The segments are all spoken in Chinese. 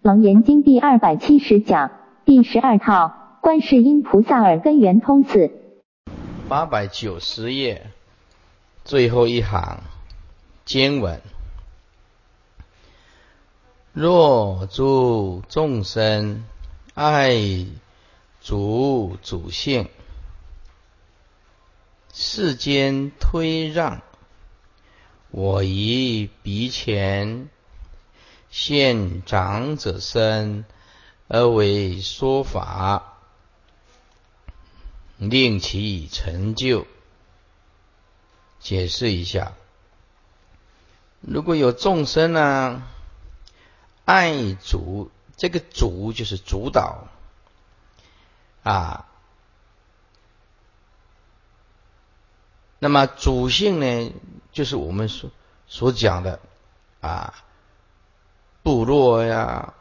楞严经第二百七十讲第十二套观世音菩萨耳根圆通四八百九十页最后一行经文：若诸众生爱主主性，世间推让，我以鼻前。现长者身而为说法，令其成就。解释一下，如果有众生呢，爱主，这个主就是主导啊。那么主性呢，就是我们所所讲的啊。部落呀，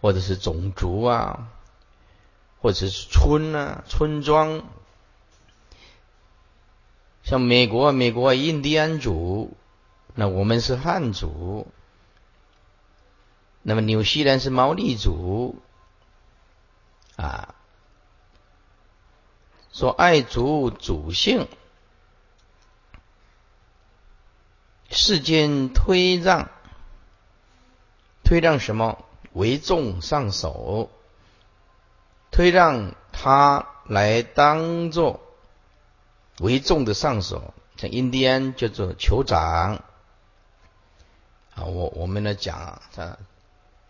或者是种族啊，或者是村啊、村庄，像美国，美国印第安族，那我们是汉族，那么纽西兰是毛利族，啊，说爱族主性，世间推让。推让什么为众上首？推让他来当做为众的上首，像印第安叫做酋长啊。我我们来讲啊，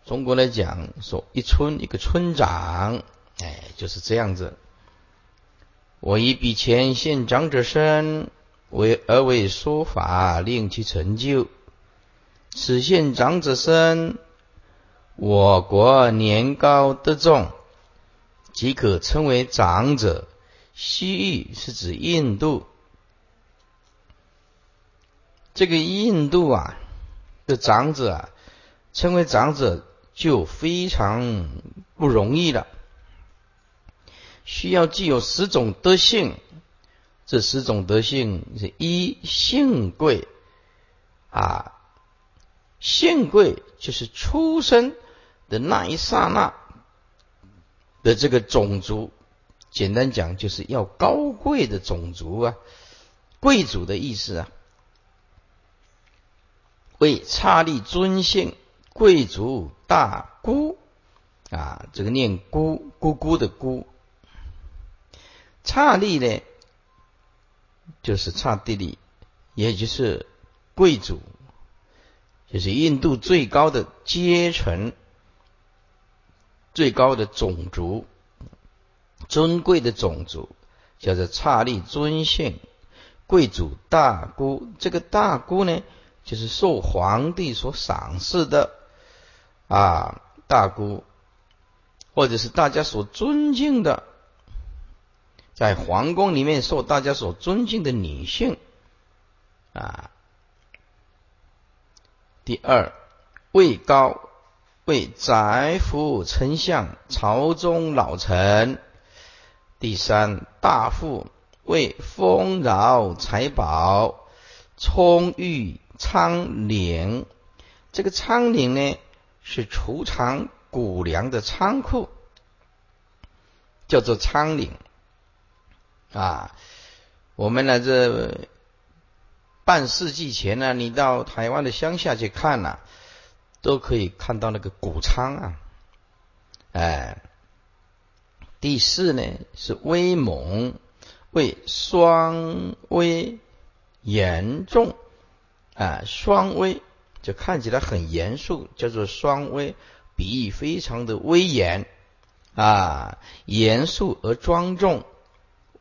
中国来讲说一村一个村长，哎，就是这样子。我以比前现长者身为而为说法，令其成就。此现长者身。我国年高德重，即可称为长者。西域是指印度，这个印度啊的长者啊，称为长者就非常不容易了，需要具有十种德性。这十种德性是一性贵啊，性贵就是出身。的那一刹那的这个种族，简单讲就是要高贵的种族啊，贵族的意思啊，为刹利尊姓贵族大姑啊，这个念姑姑姑的姑，刹利呢就是刹地利，也就是贵族，就是印度最高的阶层。最高的种族，尊贵的种族，叫做刹利尊姓贵族大姑。这个大姑呢，就是受皇帝所赏识的啊，大姑，或者是大家所尊敬的，在皇宫里面受大家所尊敬的女性啊。第二，位高。为宰辅丞相、朝中老臣；第三，大富为丰饶财宝、充裕仓廪。这个仓廪呢，是储藏谷粮的仓库，叫做仓廪。啊，我们呢，这半世纪前呢，你到台湾的乡下去看呐。都可以看到那个谷仓啊，哎，第四呢是威猛，为双威严重啊，双威就看起来很严肃，叫做双威，比喻非常的威严啊，严肃而庄重，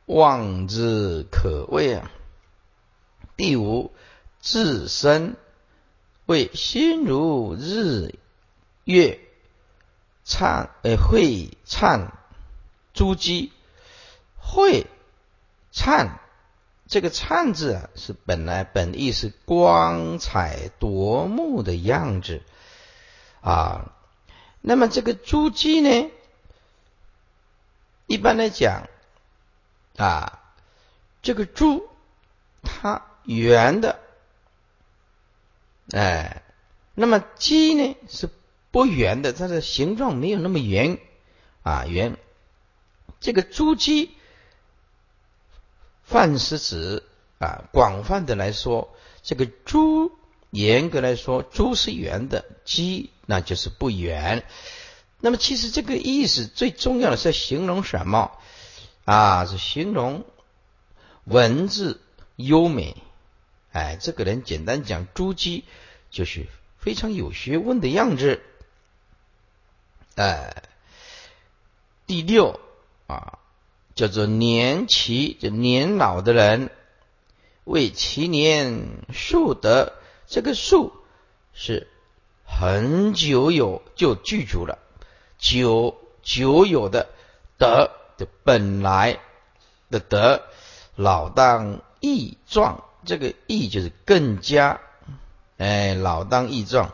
望之可畏啊。第五自身。为心如日月灿，呃，会灿珠玑，会灿这个灿字啊，是本来本意是光彩夺目的样子啊。那么这个珠玑呢，一般来讲啊，这个珠它圆的。哎，那么鸡呢是不圆的，它的形状没有那么圆啊圆。这个猪鸡，泛是指啊广泛的来说，这个猪严格来说，猪是圆的，鸡那就是不圆。那么其实这个意思最重要的是形容什么啊？是形容文字优美。哎，这个人简单讲，珠玑就是非常有学问的样子。哎，第六啊，叫做年期，就年老的人为其年数得，这个数是很久有就具足了。久久有的德的本来的德，老当益壮，这个益就是更加，哎，老当益壮。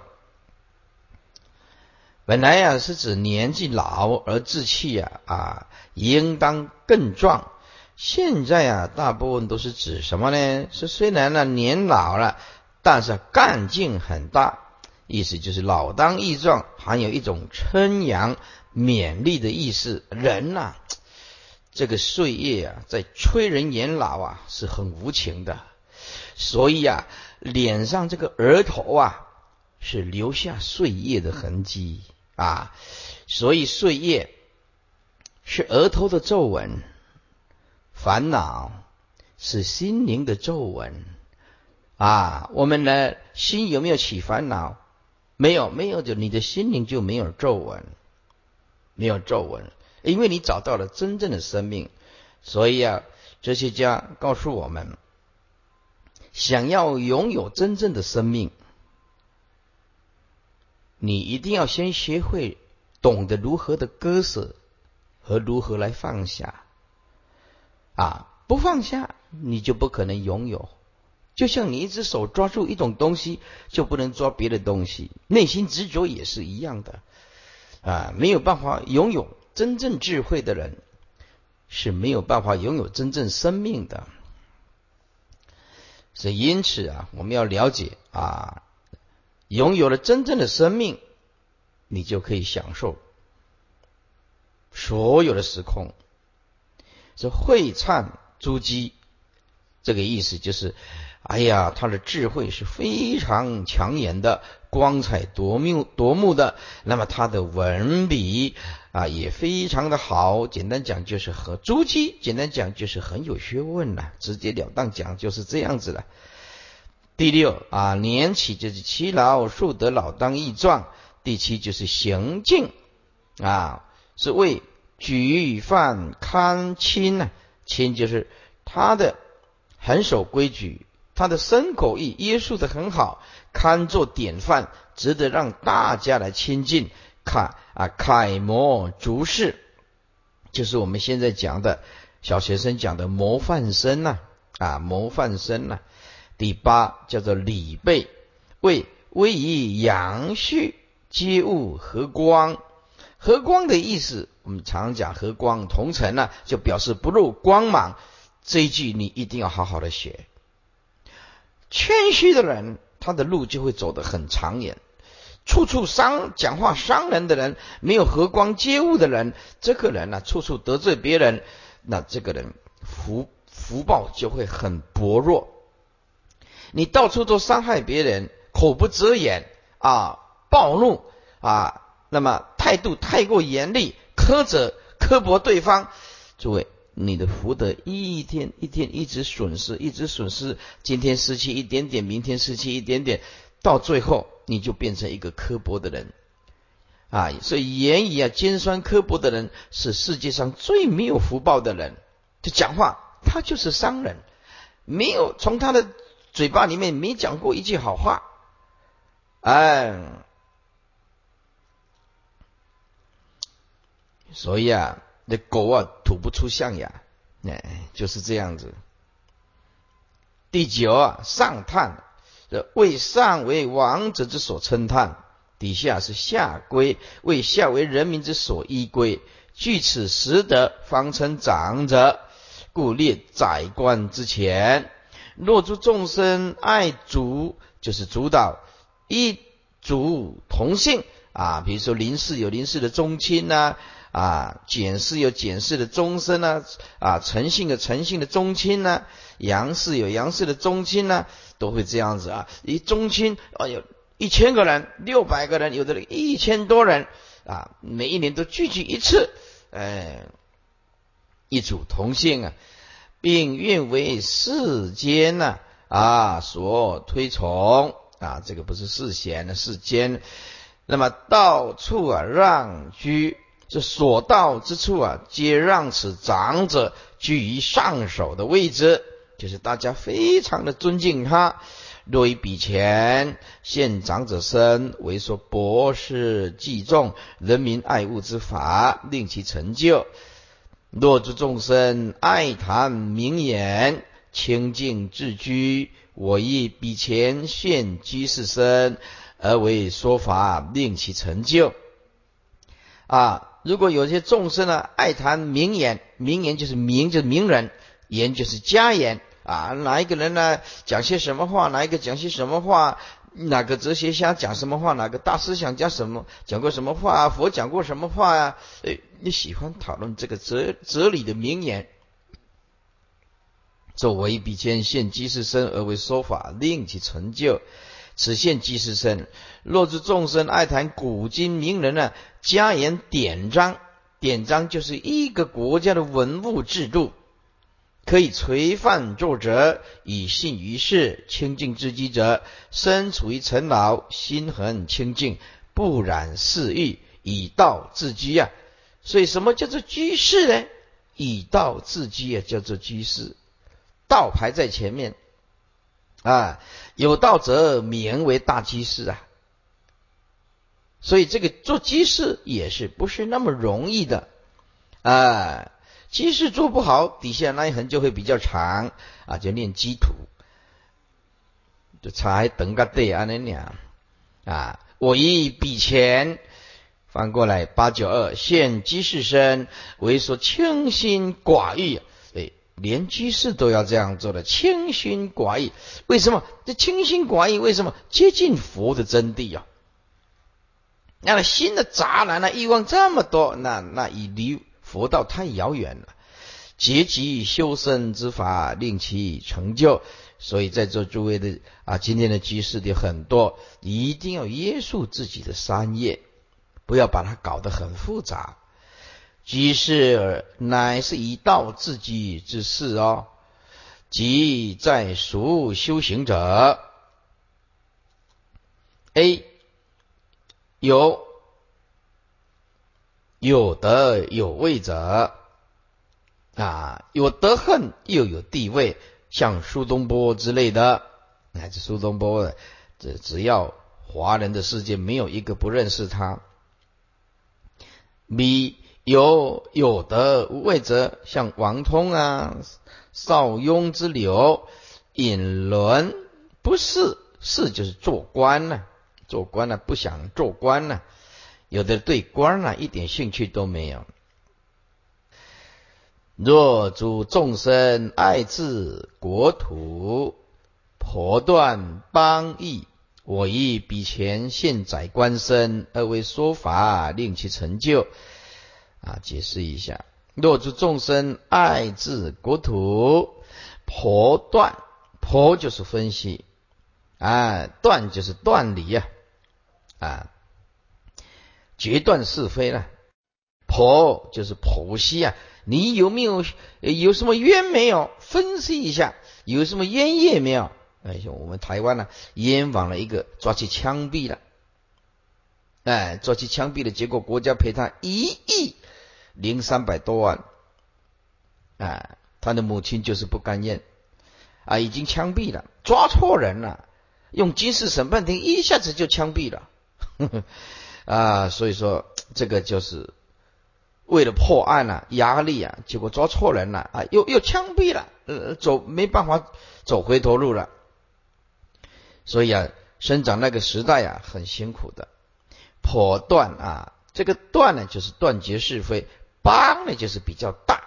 本来呀是指年纪老而志气呀啊，应当更壮。现在啊，大部分都是指什么呢？是虽然呢年老了，但是干劲很大。意思就是老当益壮，含有一种称扬、勉励的意思。人呐，这个岁月啊，在催人年老啊，是很无情的。所以啊，脸上这个额头啊，是留下岁月的痕迹啊。所以岁月是额头的皱纹，烦恼是心灵的皱纹啊。我们的心有没有起烦恼？没有，没有就你的心灵就没有皱纹，没有皱纹，因为你找到了真正的生命。所以啊，哲学家告诉我们，想要拥有真正的生命，你一定要先学会懂得如何的割舍和如何来放下。啊，不放下，你就不可能拥有。就像你一只手抓住一种东西，就不能抓别的东西。内心执着也是一样的啊，没有办法拥有真正智慧的人，是没有办法拥有真正生命的。所以，因此啊，我们要了解啊，拥有了真正的生命，你就可以享受所有的时空。是会唱珠玑，这个意思就是。哎呀，他的智慧是非常抢眼的，光彩夺目夺目的。那么他的文笔啊也非常的好。简单讲就是和朱熹，简单讲就是很有学问了。直截了当讲就是这样子了。第六啊，年起就是其老，树得老当益壮。第七就是行径啊，是为举犯康亲呢。亲就是他的很守规矩。他的身口意约束的很好，堪作典范，值得让大家来亲近。看啊，楷模逐世，就是我们现在讲的小学生讲的模范生呐啊，模范生呐。第八叫做礼备，为威仪阳序，皆物和光。和光的意思，我们常讲和光同尘呢，就表示不露光芒。这一句你一定要好好的学。谦虚的人，他的路就会走得很长远。处处伤讲话伤人的人，没有和光接物的人，这个人呢，处处得罪别人，那这个人福福报就会很薄弱。你到处都伤害别人，口不择言啊，暴怒啊，那么态度太过严厉，苛责刻薄对方，诸位。你的福德一天一天一直损失，一直损失。今天失去一点点，明天失去一点点，到最后你就变成一个刻薄的人啊！所以言语啊尖酸刻薄的人是世界上最没有福报的人。就讲话，他就是商人，没有从他的嘴巴里面没讲过一句好话。哎，所以啊。那狗啊，吐不出象牙，哎，就是这样子。第九啊，上叹，这为上为王者之所称叹，底下是下归，为下为人民之所依归。据此识得，方称长者，故列宰官之前。若诸众生爱主，就是主导一主同性啊，比如说林氏有林氏的宗亲呐，啊简氏有简氏的宗身呐，啊，陈姓有陈姓的宗亲呐，杨氏有杨氏的宗亲呐，都会这样子啊。一宗亲啊，有一千个人、六百个人，有的人一千多人啊，每一年都聚集一次，哎，一组同姓啊，并愿为世间呐啊所推崇。啊，这个不是世贤的世间，那么到处啊让居，这所到之处啊，皆让此长者居于上首的位置，就是大家非常的尊敬他。若以比钱现长者身为说博士济众人民爱物之法，令其成就；若诸众生爱谈名言，清净自居。我亦比前现居士身，而为说法，令其成就。啊，如果有些众生呢，爱谈名言，名言就是名，就是名人，言就是家言啊。哪一个人呢，讲些什么话？哪一个讲些什么话？哪个哲学家讲什么话？哪个大思想家什么讲过什么话？佛讲过什么话呀？诶，你喜欢讨论这个哲哲理的名言？作为比肩现即是身而为说法，令其成就。此现居士身，若知众生爱谈古今名人呢，加言典章，典章就是一个国家的文物制度，可以垂范作者，以信于世，清净之机者，身处于尘劳，心很清净，不染世欲，以道自居啊。所以什么叫做居士呢？以道自居啊，叫做居士。道排在前面啊，有道则名为大居士啊，所以这个做居士也是不是那么容易的啊。居士做不好，底下那一横就会比较长啊，就念基土，就才等个对啊那样啊。我一笔钱翻过来八九二现居士身，为说清心寡欲。连居士都要这样做的，清心寡欲。为什么？这清心寡欲为什么接近佛的真谛啊？那心的杂染呢？欲望这么多，那那已离佛道太遥远了。结集修身之法，令其成就。所以在座诸位的啊，今天的居士的很多，一定要约束自己的三业，不要把它搞得很复杂。即是乃是以道自己之事哦，即在俗修行者，A 有有德有位者。啊，有德恨又有地位，像苏东坡之类的，乃至苏东坡的，这只要华人的世界没有一个不认识他。B 有有德无位者，像王通啊、邵雍之流，引轮不是是就是做官呢，做官呢不想做官呢，有的对官呢一点兴趣都没有。若诸众生爱治国土，婆断邦邑，我亦比前现宰官身，而为说法，令其成就。啊，解释一下，若诸众生爱治国土，婆断，婆就是分析，啊，断就是断离呀，啊，决断是非了，婆就是剖析啊，你有没有有什么冤没有？分析一下，有什么冤业没有？哎，像我们台湾呢，冤枉了一个，抓去枪毙了，哎，抓去枪毙了结果，国家赔他一亿。零三百多万，啊，他的母亲就是不甘愿，啊，已经枪毙了，抓错人了，用军事审判庭一下子就枪毙了，呵 呵啊，所以说这个就是为了破案啊，压力啊，结果抓错人了，啊，又又枪毙了，呃，走没办法走回头路了，所以啊，生长那个时代啊，很辛苦的，破断啊，这个断呢，就是断绝是非。邦呢就是比较大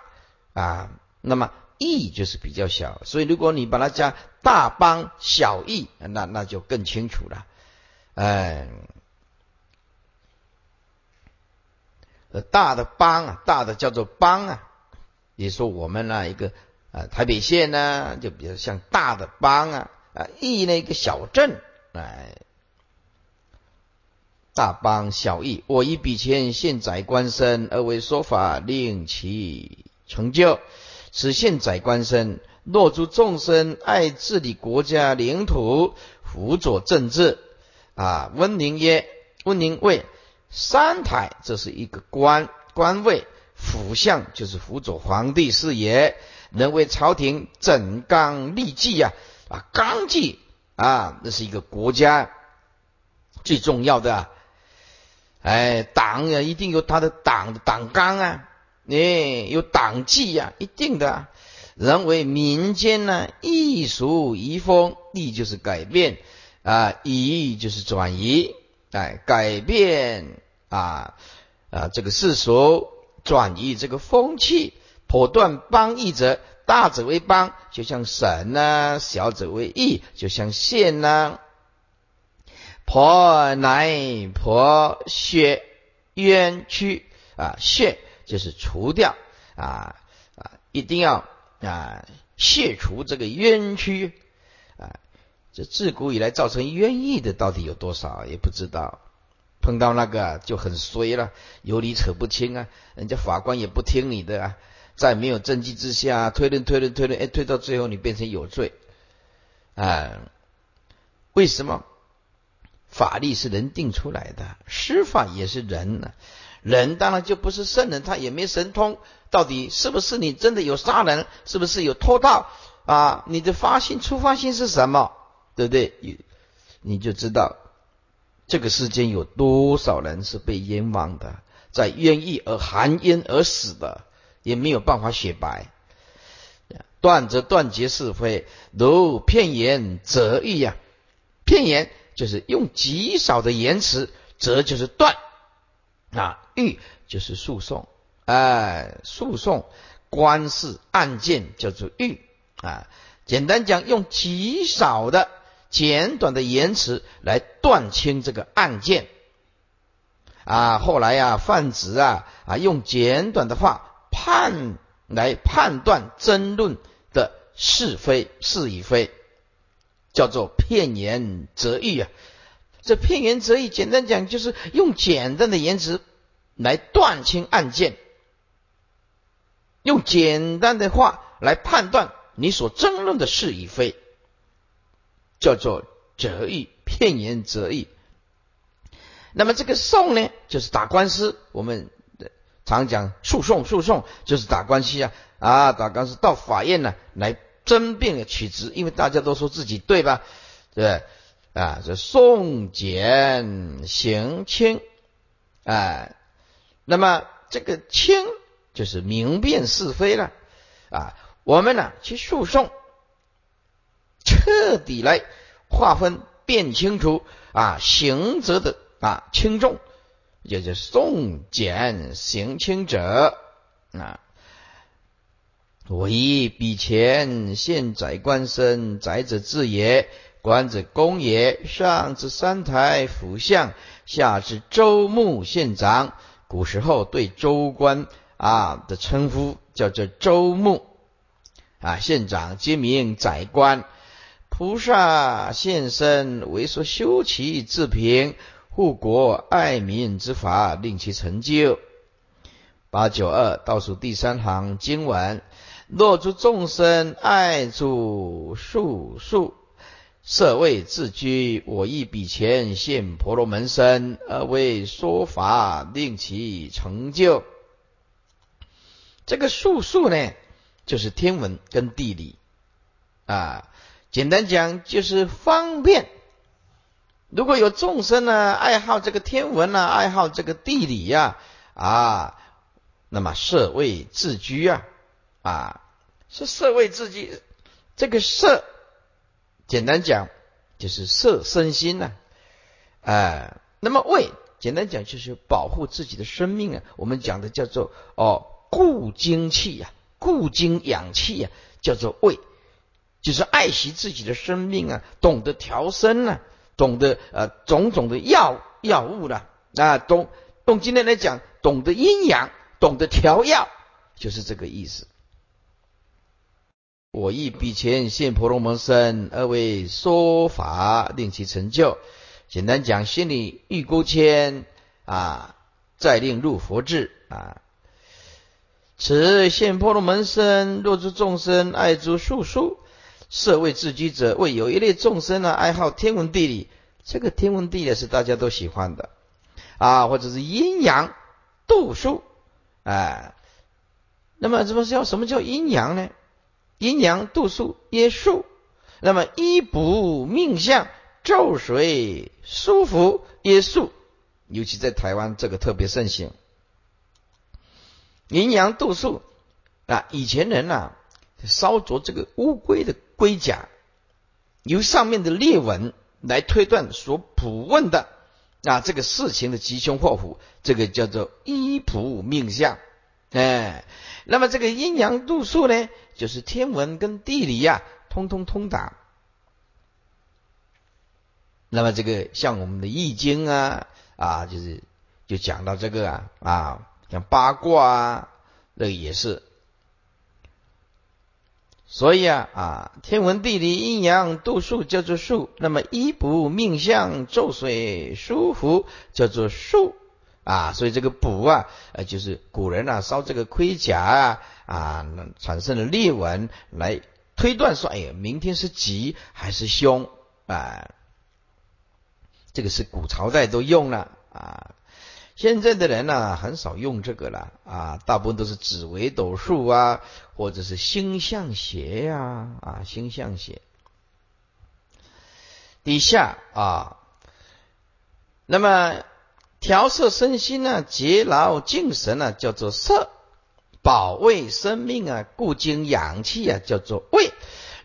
啊，那么义就是比较小，所以如果你把它加大邦小义，那那就更清楚了。哎，呃大的邦啊，大的叫做邦啊。也说我们那一个啊台北县呢，就比较像大的邦啊啊，义那一个小镇哎。大邦小义，我以比前现宰官身而为说法，令其成就。此现宰官身，若诸众生爱治理国家领土，辅佐政治啊。温宁曰：温宁谓三台，这是一个官官位；辅相就是辅佐皇帝事业，能为朝廷整纲立纪呀啊，纲纪啊，那是一个国家最重要的。哎，党呀，一定有他的党的党纲啊，哎，有党纪呀，一定的。人为民间呢，易俗移风，易就是改变啊，移就是转移，哎，改变啊啊，这个世俗转移这个风气，破断邦义者，大者为邦，就像省呐；小者为义，就像县呐。婆乃婆血冤屈啊，血就是除掉啊啊，一定要啊卸除这个冤屈啊。这自古以来造成冤狱的到底有多少也不知道，碰到那个就很衰了，有理扯不清啊，人家法官也不听你的啊，在没有证据之下推论推论推论，哎，推到最后你变成有罪啊？为什么？法律是人定出来的，司法也是人呢。人当然就不是圣人，他也没神通。到底是不是你真的有杀人？是不是有偷盗啊？你的发心、出发心是什么？对不对？你你就知道这个世间有多少人是被冤枉的，在冤狱而含冤而死的，也没有办法雪白。断则断绝是非，如片言则义呀，片言。就是用极少的言辞，则就是断啊；欲就是诉讼，哎，诉讼官司案件叫做欲啊。简单讲，用极少的简短的言辞来断清这个案件啊。后来呀，泛指啊啊，用简短的话判来判断争论的是非是与非。叫做片言则义啊，这片言则义，简单讲就是用简单的言辞来断清案件，用简单的话来判断你所争论的是与非，叫做则义，片言则义。那么这个讼呢，就是打官司，我们常讲诉讼，诉讼就是打官司啊啊，打官司到法院呢来。争辩取直，因为大家都说自己对吧？对啊，这宋简行清，哎，那么这个清就是明辨是非了啊。我们呢去诉讼，彻底来划分辨清楚啊刑责的啊轻重，也就是送简行清者啊。我以比前现宰官身，宰者治也，官者公也。上至三台府相，下至州牧县长。古时候对州官啊的称呼叫做州牧啊，县长皆名宰官。菩萨现身，为所修齐治平护国爱民之法，令其成就。八九二倒数第三行经文。若诸众生爱主术数，设位自居，我亦比前现婆罗门身，而为说法，令其成就。这个术数呢，就是天文跟地理啊。简单讲，就是方便。如果有众生呢，爱好这个天文啊，爱好这个地理呀，啊，那么设位自居啊，啊。是色为自己，这个色，简单讲就是色身心呐，哎，那么胃，简单讲就是保护自己的生命啊。我们讲的叫做哦固精气呀，固精养气呀，叫做胃，就是爱惜自己的生命啊，懂得调身呐，懂得呃种种的药药物啦啊。懂用今天来讲，懂得阴阳，懂得调药，就是这个意思。我亦比前现婆罗门身，二位说法令其成就。简单讲，心里欲勾牵啊，再令入佛智啊。此现婆罗门身，若诸众生爱诸术数，设为自居者，为有一类众生呢，爱好天文地理。这个天文地理是大家都喜欢的啊，或者是阴阳度数哎。那么什么叫什么叫阴阳呢？阴阳度数耶数，那么医补命相咒水舒服耶数，尤其在台湾这个特别盛行。阴阳度数啊，以前人呐烧着这个乌龟的龟甲，由上面的裂纹来推断所卜问的啊这个事情的吉凶祸福，这个叫做医卜命相。哎，那么这个阴阳度数呢，就是天文跟地理呀，通通通达。那么这个像我们的易经啊，啊，就是就讲到这个啊，啊，像八卦啊，那个也是。所以啊，啊，天文地理阴阳度数叫做数，那么衣不命相咒水舒服叫做数。啊，所以这个补啊，呃，就是古人啊烧这个盔甲啊，啊，产生的裂纹来推断说，哎呀，明天是吉还是凶啊？这个是古朝代都用了啊，现在的人呢很少用这个了啊，大部分都是紫微斗数啊，或者是星象学呀，啊，星象学。底下啊，那么。调摄身心啊，节劳精神啊，叫做摄；保卫生命啊，固精养气啊，叫做卫。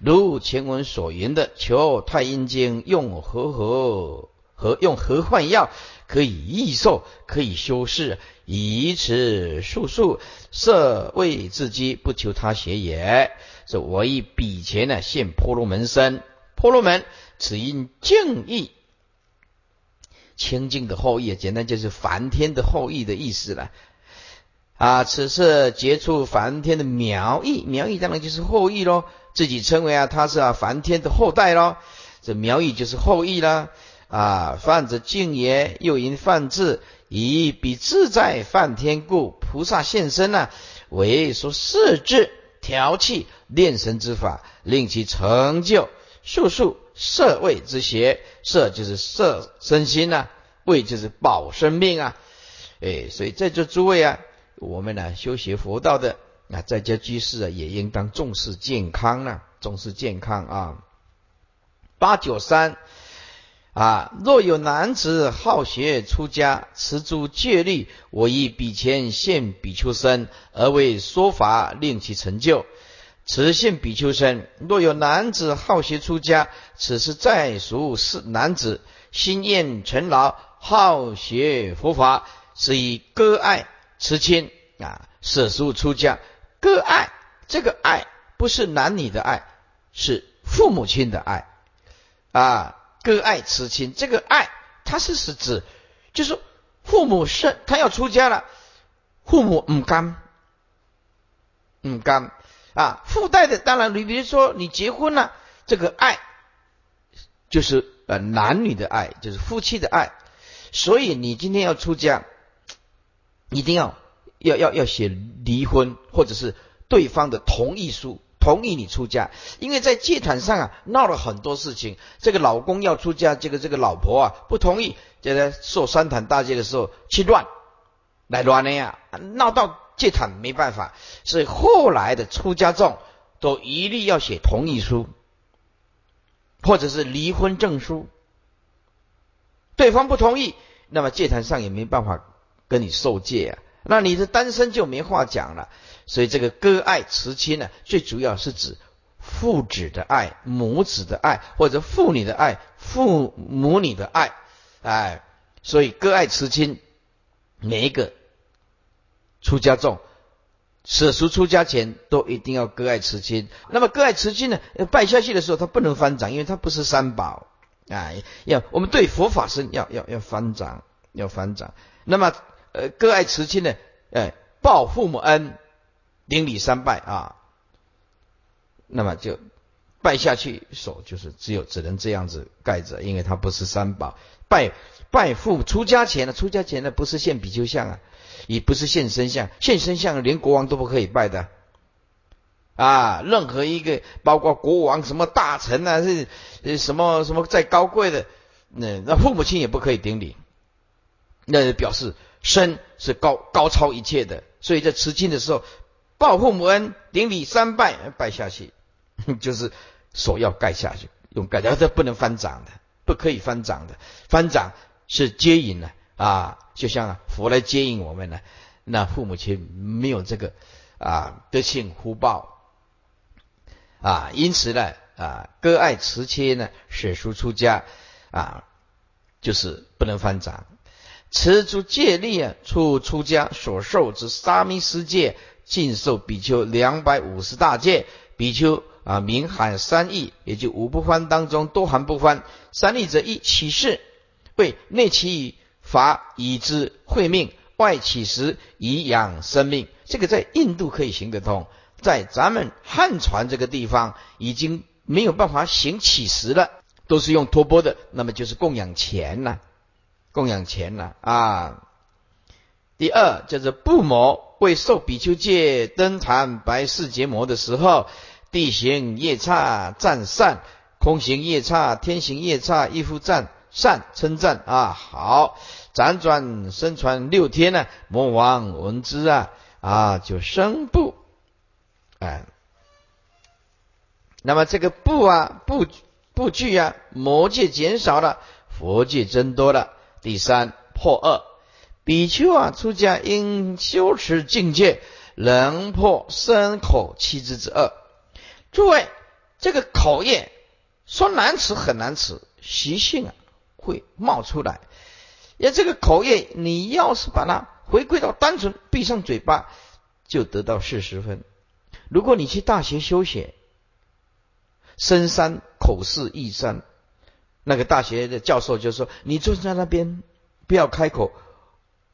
如前文所言的，求太阴经用何何何用何换药，可以益寿，可以修饰，以此术数，摄卫自己，不求他邪也。说我以彼前呢，现婆罗门身，婆罗门，此因敬意。清净的后裔，简单就是梵天的后裔的意思了。啊，此次接触梵天的苗裔，苗裔当然就是后裔喽。自己称为啊，他是啊梵天的后代喽。这苗裔就是后裔啦。啊，犯者敬也，又因犯智，以彼自在梵天故，菩萨现身呢，为说世智调气炼神之法，令其成就术数。摄位之邪，摄就是摄身心呐，位就是保生命啊，哎，所以在座诸位啊，我们呢修学佛道的啊，在家居士啊，也应当重视健康啊，重视健康啊。八九三啊，若有男子好学出家，持诸戒律，我以比前现比丘身，而为说法，令其成就。此性比丘身，若有男子好学出家，此是在俗是男子心愿成劳，好学佛法，是以割爱持亲啊，舍俗出家。割爱，这个爱不是男女的爱，是父母亲的爱啊。割爱持亲，这个爱，它是是指，就是父母是他要出家了，父母唔甘，唔甘。啊，附带的当然，你比如说你结婚了，这个爱就是呃男女的爱，就是夫妻的爱。所以你今天要出家，一定要要要要写离婚，或者是对方的同意书，同意你出家。因为在戒坛上啊闹了很多事情，这个老公要出家，这个这个老婆啊不同意，就在受三坛大戒的时候去乱来乱的呀，闹到。戒坛没办法，所以后来的出家众都一律要写同意书，或者是离婚证书。对方不同意，那么戒坛上也没办法跟你受戒啊。那你的单身就没话讲了。所以这个割爱慈亲呢，最主要是指父子的爱、母子的爱，或者父女的爱、父母女的爱。哎，所以割爱慈亲，每一个。出家众，舍俗出家前都一定要割爱慈亲。那么割爱慈亲呢？拜下去的时候，他不能翻掌，因为他不是三宝啊。要我们对佛法僧要要要翻掌，要翻掌。那么呃，割爱慈亲呢，哎，报父母恩，顶礼三拜啊，那么就拜下去，手就是只有只能这样子盖着，因为它不是三宝。拜拜父出家前呢，出家前呢不是献比丘像啊，也不是现身像，现身像连国王都不可以拜的。啊，任何一个包括国王什么大臣啊，是什么什么再高贵的，那那父母亲也不可以顶礼，那表示身是高高超一切的，所以在持经的时候报父母恩，顶礼三拜拜下去，就是手要盖下去，用盖的，这不能翻掌的。不可以翻掌的，翻掌是接引呢，啊就像佛来接引我们呢，那父母亲没有这个啊德性福报啊，因此呢啊割爱持切呢，舍书出家啊，就是不能翻掌，持诸戒律啊，出出家所受之沙弥世戒，尽受比丘两百五十大戒，比丘。啊，名含三义，也就五不翻当中多含不翻。三义者一起示，为内起以法以知会命，外起时以养生命。这个在印度可以行得通，在咱们汉传这个地方已经没有办法行起时了，都是用托钵的，那么就是供养钱了，供养钱了啊。第二叫做布摩，为受比丘戒登坛白事结魔的时候。地行夜叉赞善，空行夜叉，天行夜叉，一夫赞善称赞啊，好，辗转身传六天呢，魔王闻之啊啊就生怖，哎，那么这个怖啊不不惧啊，魔界减少了，佛界增多了。第三破二，比丘啊出家应修持境界，能破身口七之之恶。诸位，这个口业说难吃很难吃，习性啊会冒出来。也这个口业，你要是把它回归到单纯，闭上嘴巴就得到四十分。如果你去大学修学，深山口是异山，那个大学的教授就说：“你坐在那边，不要开口。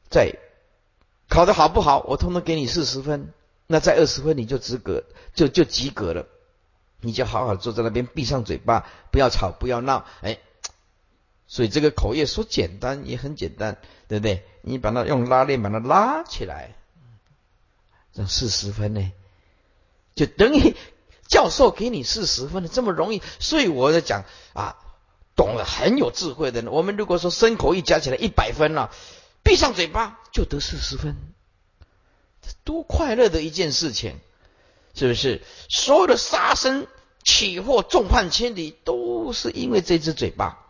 再考的好不好，我通通给你四十分。那再二十分你就及格，就就及格了。”你就好好坐在那边，闭上嘴巴，不要吵，不要闹。哎，所以这个口业说简单也很简单，对不对？你把它用拉链把它拉起来，这四十分呢，就等于教授给你四十分的这么容易。所以我在讲啊，懂了很有智慧的人。我们如果说身口一加起来一百分了，闭上嘴巴就得四十分，多快乐的一件事情，是不是？所有的杀生。起祸众叛亲离，都是因为这只嘴巴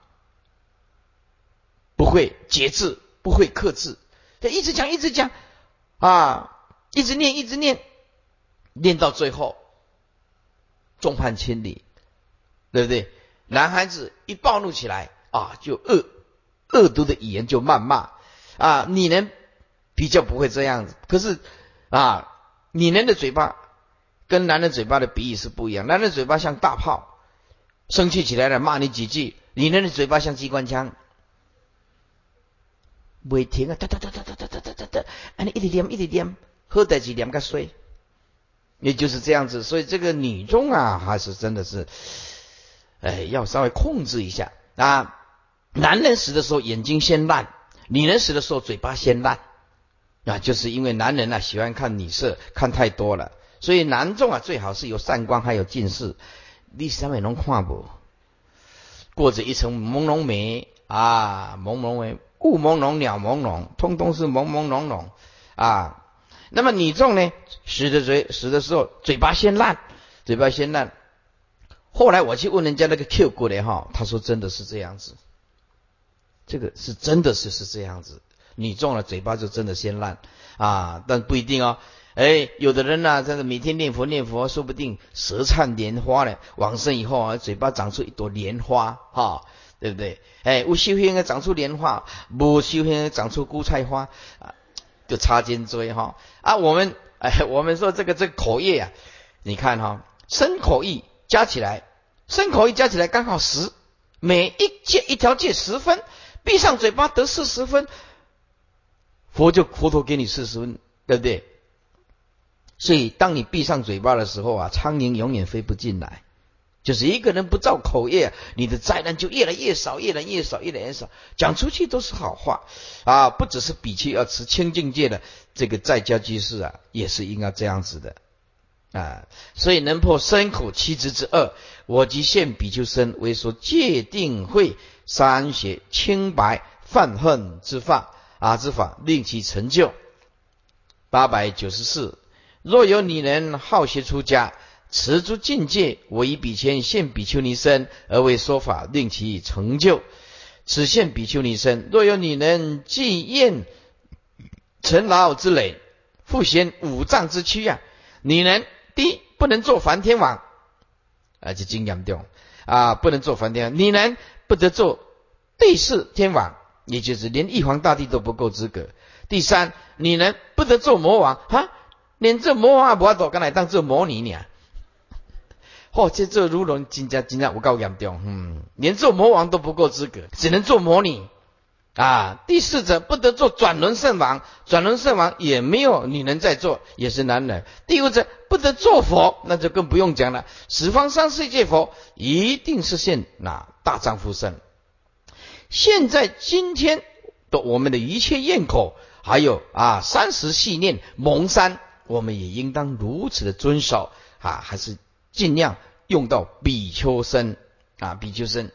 不会节制，不会克制，他一直讲，一直讲啊，一直念，一直念，念到最后众叛亲离，对不对？男孩子一暴怒起来啊，就恶恶毒的语言就谩骂啊，女人比较不会这样子，可是啊，女人的嘴巴。跟男人嘴巴的比喻是不一样，男人嘴巴像大炮，生气起来了骂你几句；女人的嘴巴像机关枪，不会停啊，哒哒哒哒哒哒哒哒哒，啊你一直念一直念，喝得几念个水，也就是这样子。所以这个女中啊，还是真的是，哎，要稍微控制一下啊。男人死的时候眼睛先烂，女人死的时候嘴巴先烂啊，就是因为男人啊喜欢看女色，看太多了。所以男众啊，最好是有散光，还有近视。你上面能看不？过着一层朦胧美啊，朦胧美，雾朦胧，鸟朦胧，通通是朦朦胧胧啊。那么你种呢，死的嘴死的时候，嘴巴先烂，嘴巴先烂。后来我去问人家那个 Q 过来哈，他说真的是这样子，这个是真的是是这样子。女众了，嘴巴就真的先烂啊，但不一定哦。哎，有的人呢，这个每天念佛念佛，说不定舌灿莲花呢，往生以后啊，嘴巴长出一朵莲花，哈，对不对？哎，有修行长出莲花，无修行长出菇菜花，啊，就插肩椎哈。啊，我们哎，我们说这个这个口业啊，你看哈，身口意加起来，身口意加起来刚好十，每一戒一条戒十分，闭上嘴巴得四十分。佛就佛陀给你四十分，对不对？所以当你闭上嘴巴的时候啊，苍蝇永远飞不进来。就是一个人不造口业，你的灾难就越来越少，越来越少，越来越少。讲出去都是好话啊，不只是比丘要持清净戒的这个在家居士啊，也是应该这样子的啊。所以能破身口七执之二，我即现比丘身为说戒定慧三学清白犯恨之法啊之法，令其成就。八百九十四，若有女人好学出家。持诸境界，我以比丘现比丘尼身而为说法，令其成就。此现比丘尼身，若有女人既厌尘劳之累，复显五脏之躯啊！女人第一不能做梵天王，啊，这经严重啊，不能做梵天。女人不得做第四天王，也就是连玉皇大帝都不够资格。第三，女人不得做魔王哈，连这魔王也不要做，刚来当做魔女呢。哦，这这如龙金家金家我告严重，嗯，连做魔王都不够资格，只能做魔女啊。第四者不得做转轮圣王，转轮圣王也没有女人在做，也是男人。第五者不得做佛，那就更不用讲了。十方三世界佛一定是现那大丈夫身。现在今天的我们的一切咽口，还有啊三十系念蒙山，我们也应当如此的遵守啊，还是。尽量用到比丘身啊，比丘身。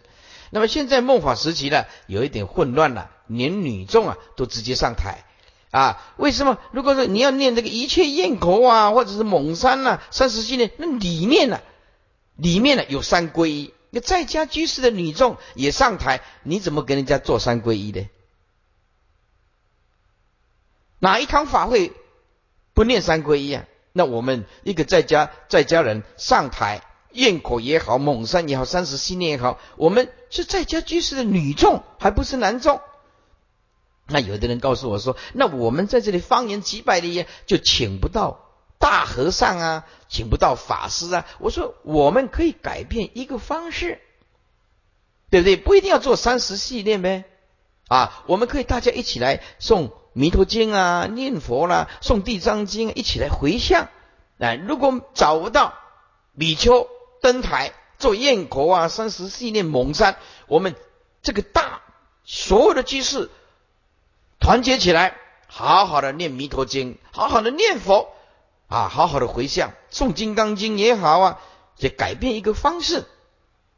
那么现在末法时期呢，有一点混乱了，连女众啊都直接上台啊？为什么？如果说你要念这个一切焰口啊，或者是蒙山呐、三十七念，那里面呢，里面呢有三皈依，那在家居士的女众也上台，你怎么跟人家做三皈依呢？哪一堂法会不念三皈依啊？那我们一个在家在家人上台咽口也好，猛山也好，三十七念也好，我们是在家居士的女众，还不是男众。那有的人告诉我说，那我们在这里方圆几百里就请不到大和尚啊，请不到法师啊。我说我们可以改变一个方式，对不对？不一定要做三十系列呗。啊，我们可以大家一起来送。弥陀经啊，念佛啦，诵地藏经，一起来回向。哎，如果找不到比丘登台做焰口啊，三十四念蒙山，我们这个大所有的居士团结起来，好好的念弥陀经，好好的念佛啊，好好的回向，诵金刚经也好啊，就改变一个方式。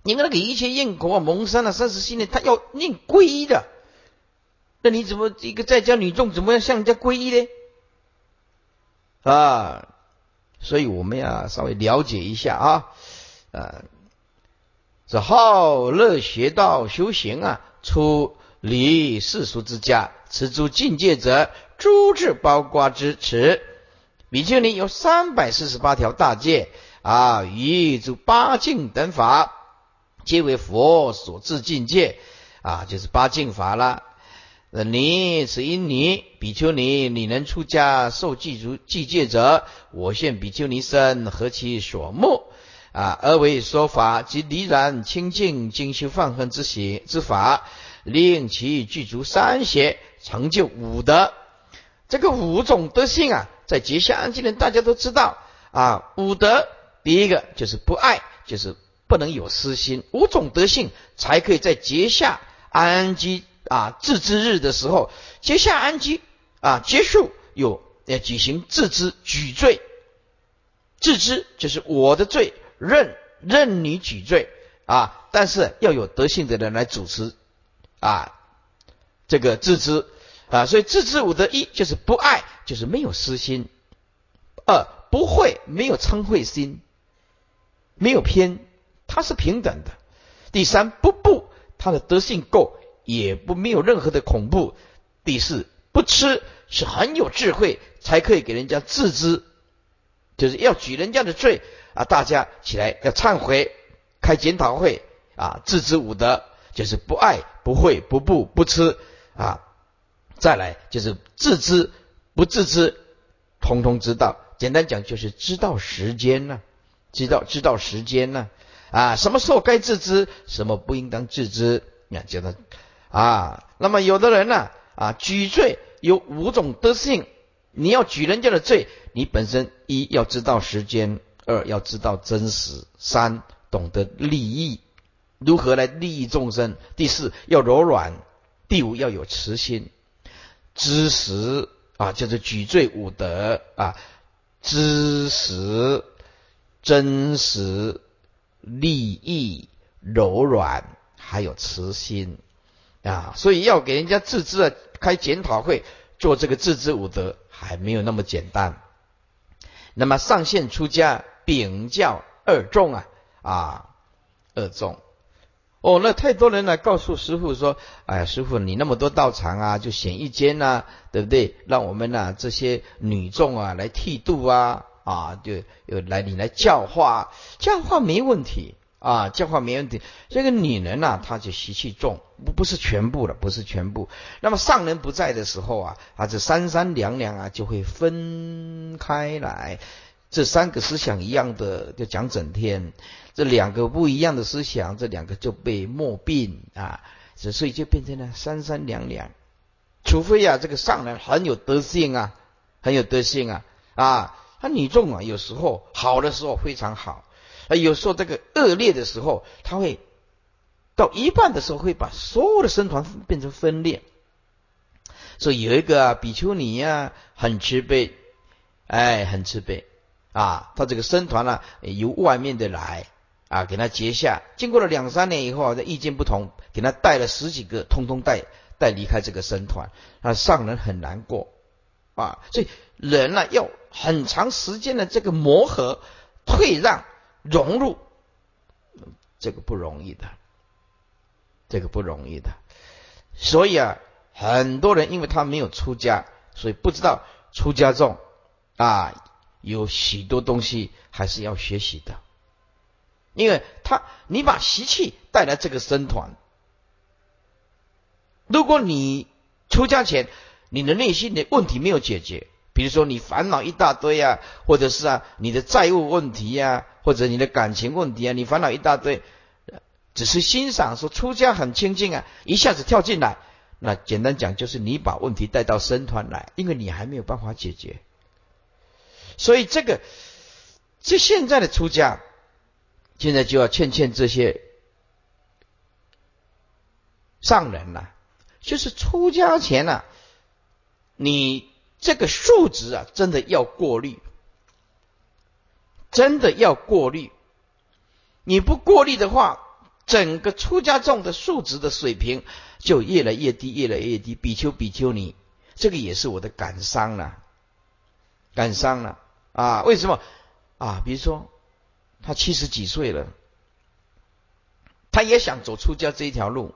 你们那个一切焰口啊，蒙山啊，三十四念，他要念皈依的。那你怎么一个在家女众怎么样向人家皈依呢？啊，所以我们要稍微了解一下啊，啊，这好乐学道修行啊，出离世俗之家，持诸境界者，诸智包括之持。比丘尼有三百四十八条大戒啊，与诸八境等法，皆为佛所制境界啊，就是八境法了。那你此因你比丘尼，你能出家受记足记戒者，我现比丘尼身，何其所目啊？而为说法及离然清净精修放恨之邪之法，令其具足三邪，成就五德。这个五种德性啊，在结下安居人大家都知道啊。五德第一个就是不爱，就是不能有私心。五种德性才可以在结下安居。啊，自知日的时候，接下安居啊，结束有要举行？自知举罪，自知就是我的罪，任任你举罪啊，但是要有德性的人来主持啊，这个自知啊，所以自知五德一就是不爱，就是没有私心；二不会没有嗔恚心，没有偏，它是平等的；第三不不，他的德性够。也不没有任何的恐怖。第四，不吃是很有智慧，才可以给人家自知，就是要举人家的罪啊！大家起来要忏悔，开检讨会啊！自知五德就是不爱、不会、不不、不吃啊！再来就是自知不自知，通通知道。简单讲就是知道时间呢，知道知道时间呢啊！什么时候该自知，什么不应当自知，那叫他。啊，那么有的人呢，啊，举罪有五种德性，你要举人家的罪，你本身一要知道时间，二要知道真实，三懂得利益，如何来利益众生，第四要柔软，第五要有慈心，知识啊，就是举罪五德啊，知识、真实、利益、柔软，还有慈心。啊，所以要给人家自知啊，开检讨会做这个自知五德还没有那么简单。那么上线出家禀教二众啊啊二众哦，那太多人来告诉师傅说，哎呀，师傅你那么多道场啊，就选一间呐，对不对？让我们呐这些女众啊来剃度啊啊，就有来你来教化，教化没问题。啊，教化没问题。这个女人呐，她就习气重，不不是全部的，不是全部。那么上人不在的时候啊，啊，这三三两两啊就会分开来。这三个思想一样的就讲整天，这两个不一样的思想，这两个就被莫并啊，所以就变成了三三两两。除非啊，这个上人很有德性啊，很有德性啊，啊，他女众啊，有时候好的时候非常好。有时候这个恶劣的时候，他会到一半的时候，会把所有的僧团变成分裂。所以有一个比丘尼呀，很慈悲，哎，很慈悲啊。他这个僧团呢，由外面的来啊，给他结下。经过了两三年以后啊，这意见不同，给他带了十几个，通通带带离开这个僧团。啊，上人很难过啊。所以人呢，要很长时间的这个磨合、退让。融入这个不容易的，这个不容易的，所以啊，很多人因为他没有出家，所以不知道出家众啊有许多东西还是要学习的。因为他你把习气带来这个僧团，如果你出家前你的内心的问题没有解决。比如说你烦恼一大堆啊，或者是啊你的债务问题呀，或者你的感情问题啊，你烦恼一大堆，只是欣赏说出家很清净啊，一下子跳进来，那简单讲就是你把问题带到僧团来，因为你还没有办法解决，所以这个这现在的出家，现在就要劝劝这些上人了，就是出家前呢，你。这个数值啊，真的要过滤，真的要过滤。你不过滤的话，整个出家众的素质的水平就越来越低，越来越低。比丘、比丘尼，这个也是我的感伤了，感伤了啊！为什么啊？比如说，他七十几岁了，他也想走出家这一条路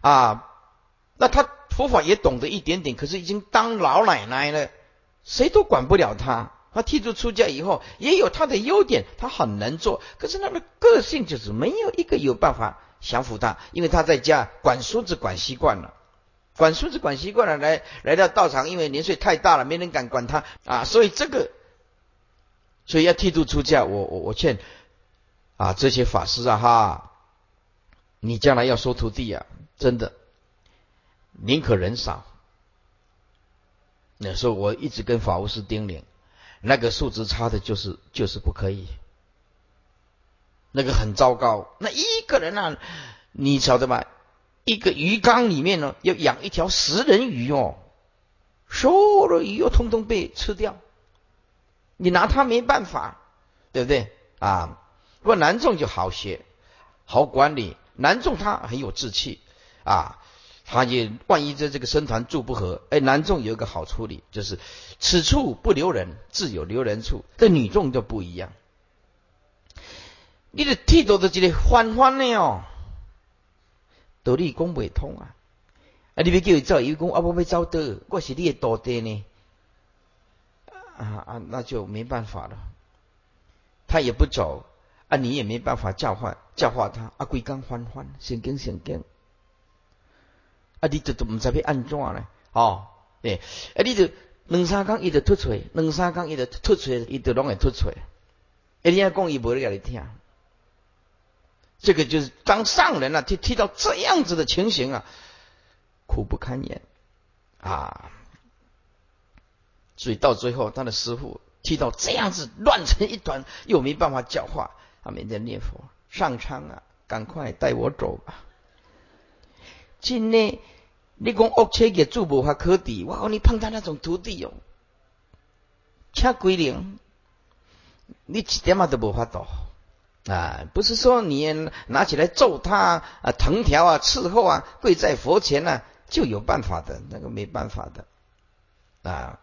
啊，那他。佛法也懂得一点点，可是已经当老奶奶了，谁都管不了他。他剃度出家以后，也有他的优点，他很能做，可是他的个性就是没有一个有办法降服他，因为他在家管孙子管习惯了，管孙子管习惯了，来来到道场，因为年岁太大了，没人敢管他啊，所以这个，所以要剃度出家，我我我劝啊这些法师啊哈，你将来要收徒弟啊，真的。宁可人少。那时候我一直跟法务师叮咛，那个数值差的就是就是不可以，那个很糟糕。那一个人啊，你晓得吗？一个鱼缸里面呢，要养一条食人鱼哦，所有的鱼又通通被吃掉，你拿它没办法，对不对啊？不过南众就好些，好管理。南众他很有志气啊。他也万一在这个僧团住不和，哎，男众有一个好处理，就是此处不留人，自有留人处。这女众就不一样，你的剃度的这个欢欢的哦，道理讲不通啊！啊，你别叫伊走，伊讲啊，我要走的，我是你的徒弟呢。啊啊，那就没办法了。他也不走，啊，你也没办法教化教化他。啊，归刚欢欢，先跟先跟。啊！你就都唔知要安怎咧？哦，对，啊！你就两三工伊就吐出来，两三工伊就吐出来，伊就拢会吐出来。一定要讲伊无咧甲你听。这个就是当上人啊，听听到这样子的情形啊，苦不堪言啊，所以到最后，他的师傅踢到这样子乱成一团，又没办法教化，他每天念佛上苍啊，赶快带我走吧。今呢，你讲恶车给做无法可抵，哇！你碰到那种徒弟哦，掐归零，你一点嘛都无法度啊！不是说你拿起来揍他啊，藤条啊，伺候啊，跪在佛前呢。就有办法的，那个没办法的啊。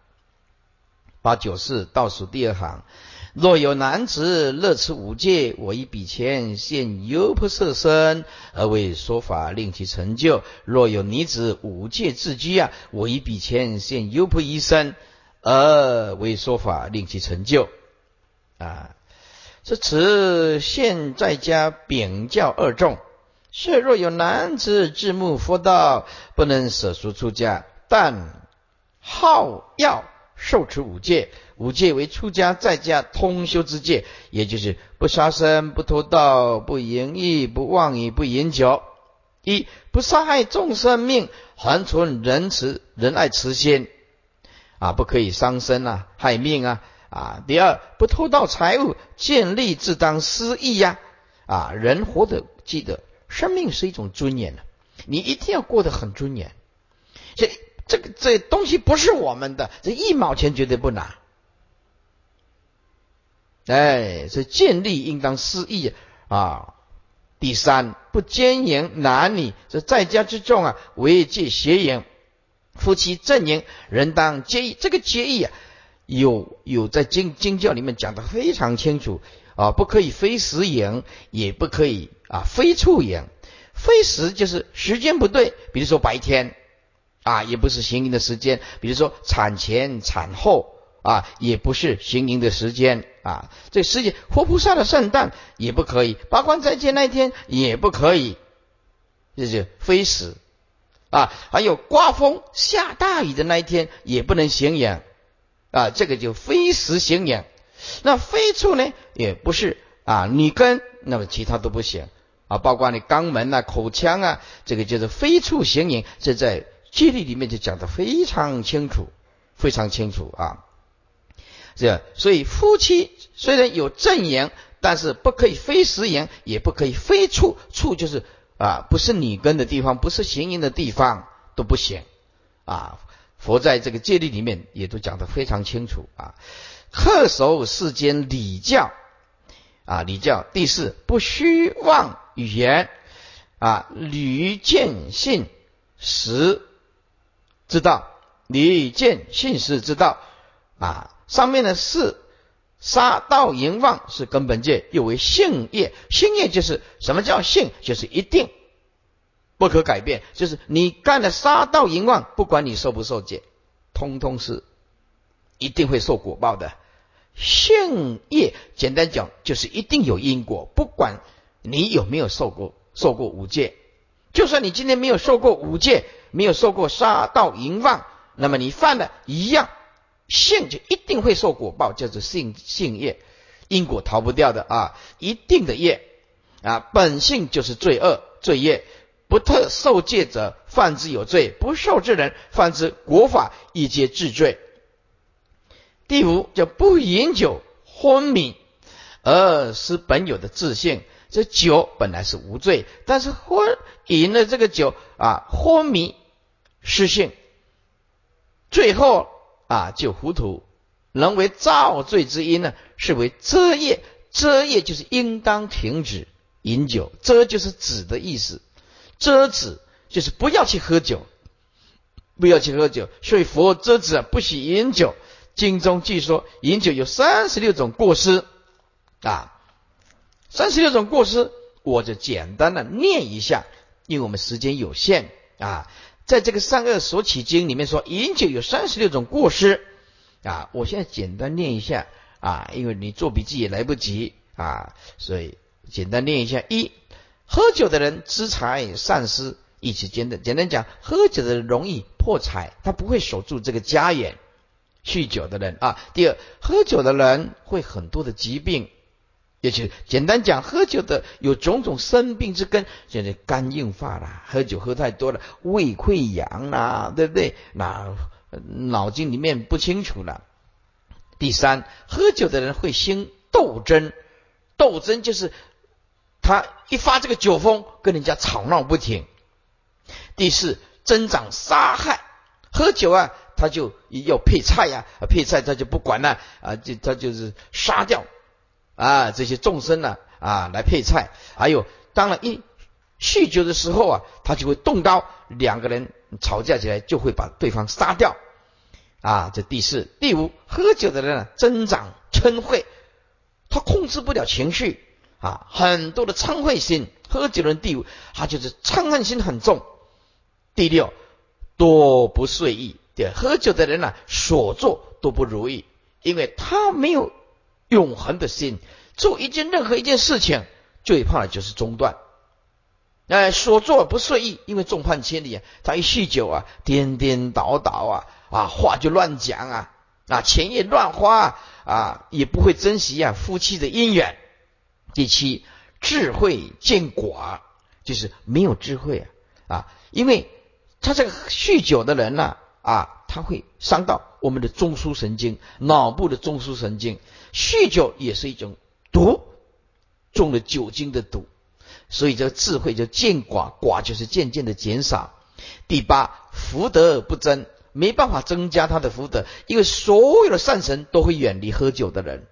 八九四倒数第二行，若有男子乐持五戒，我以笔钱现优婆塞身而为说法，令其成就；若有女子五戒自居啊，我以笔钱现优婆夷身而为说法，令其成就。啊，这此现在家禀教二众。是若有男子自慕佛道，不能舍俗出家，但好要受持五戒。五戒为出家在家通修之戒，也就是不杀生、不偷盗、不淫欲、不妄语、不饮酒。一不杀害众生命，还存仁慈仁爱慈心啊，不可以伤身啊，害命啊啊。第二不偷盗财物，见利自当失意呀啊，人活得记得。生命是一种尊严的，你一定要过得很尊严。这这个这东西不是我们的，这一毛钱绝对不拿。哎，这建立应当失义啊。第三，不奸淫男女，这在家之众啊，违戒邪淫，夫妻正淫，人当结义。这个结义啊，有有在经经教里面讲的非常清楚啊，不可以非时淫，也不可以。啊，非处淫，非时就是时间不对，比如说白天啊，也不是行淫的时间；比如说产前、产后啊，也不是行淫的时间啊。这时间，活菩萨的圣诞也不可以，八关斋戒那一天也不可以，这就非时啊。还有刮风下大雨的那一天也不能行眼啊，这个就非时行淫。那非处呢，也不是啊，你跟那么其他都不行。啊，包括你肛门啊、口腔啊，这个就是非处行淫，这在戒律里面就讲的非常清楚，非常清楚啊。这所以夫妻虽然有正言，但是不可以非实言，也不可以非处，处就是啊，不是你根的地方，不是行淫的地方都不行啊。佛在这个戒律里面也都讲的非常清楚啊。恪守世间礼教啊，礼教第四不虚妄。语言啊，屡见信实之道，屡见信实之道啊。上面的是杀盗淫妄是根本戒，又为性业。性业就是什么叫性？就是一定不可改变，就是你干了杀盗淫妄，不管你受不受戒，通通是一定会受果报的。性业简单讲就是一定有因果，不管。你有没有受过受过五戒？就算你今天没有受过五戒，没有受过杀盗淫妄，那么你犯了一样性就一定会受果报，叫做性性业，因果逃不掉的啊，一定的业啊，本性就是罪恶罪业，不特受戒者犯之有罪，不受之人犯之国法亦皆治罪。第五叫不饮酒昏迷而失本有的自信。这酒本来是无罪，但是昏饮了这个酒啊，昏迷失性，最后啊就糊涂，能为造罪之因呢？是为遮业，遮业就是应当停止饮酒，遮就是止的意思，遮止就是不要去喝酒，不要去喝酒，所以佛遮止不许饮酒。经中据说饮酒有三十六种过失啊。三十六种过失，我就简单的念一下，因为我们时间有限啊。在这个《善恶所起经》里面说，饮酒有三十六种过失啊。我现在简单念一下啊，因为你做笔记也来不及啊，所以简单念一下：一、喝酒的人资财丧失，一起简单简单讲，喝酒的人容易破财，他不会守住这个家园；酗酒的人啊，第二，喝酒的人会很多的疾病。也就简单讲，喝酒的有种种生病之根，现在肝硬化啦，喝酒喝太多了，胃溃疡啦，对不对？那脑筋里面不清楚了。第三，喝酒的人会兴斗争，斗争就是他一发这个酒疯，跟人家吵闹不停。第四，增长杀害，喝酒啊，他就要配菜呀，配菜他就不管了啊，就他就是杀掉。啊，这些众生呢，啊，来配菜。还有，当然一酗酒的时候啊，他就会动刀，两个人吵架起来就会把对方杀掉。啊，这第四、第五，喝酒的人呢，增长嗔恚，他控制不了情绪啊，很多的嗔恚心。喝酒的人第五，他就是嗔恨心很重。第六，多不遂意。对，喝酒的人呢，所做都不如意，因为他没有。永恒的心，做一件任何一件事情，最怕的就是中断。哎，所做不顺意，因为众叛亲离啊。他一酗酒啊，颠颠倒倒啊，啊，话就乱讲啊，啊，钱也乱花啊，也不会珍惜啊夫妻的姻缘。第七，智慧见寡，就是没有智慧啊啊，因为他这个酗酒的人呢啊，他会伤到我们的中枢神经，脑部的中枢神经。酗酒也是一种毒，中了酒精的毒，所以这个智慧就渐寡，寡就是渐渐的减少。第八，福德不增，没办法增加他的福德，因为所有的善神都会远离喝酒的人，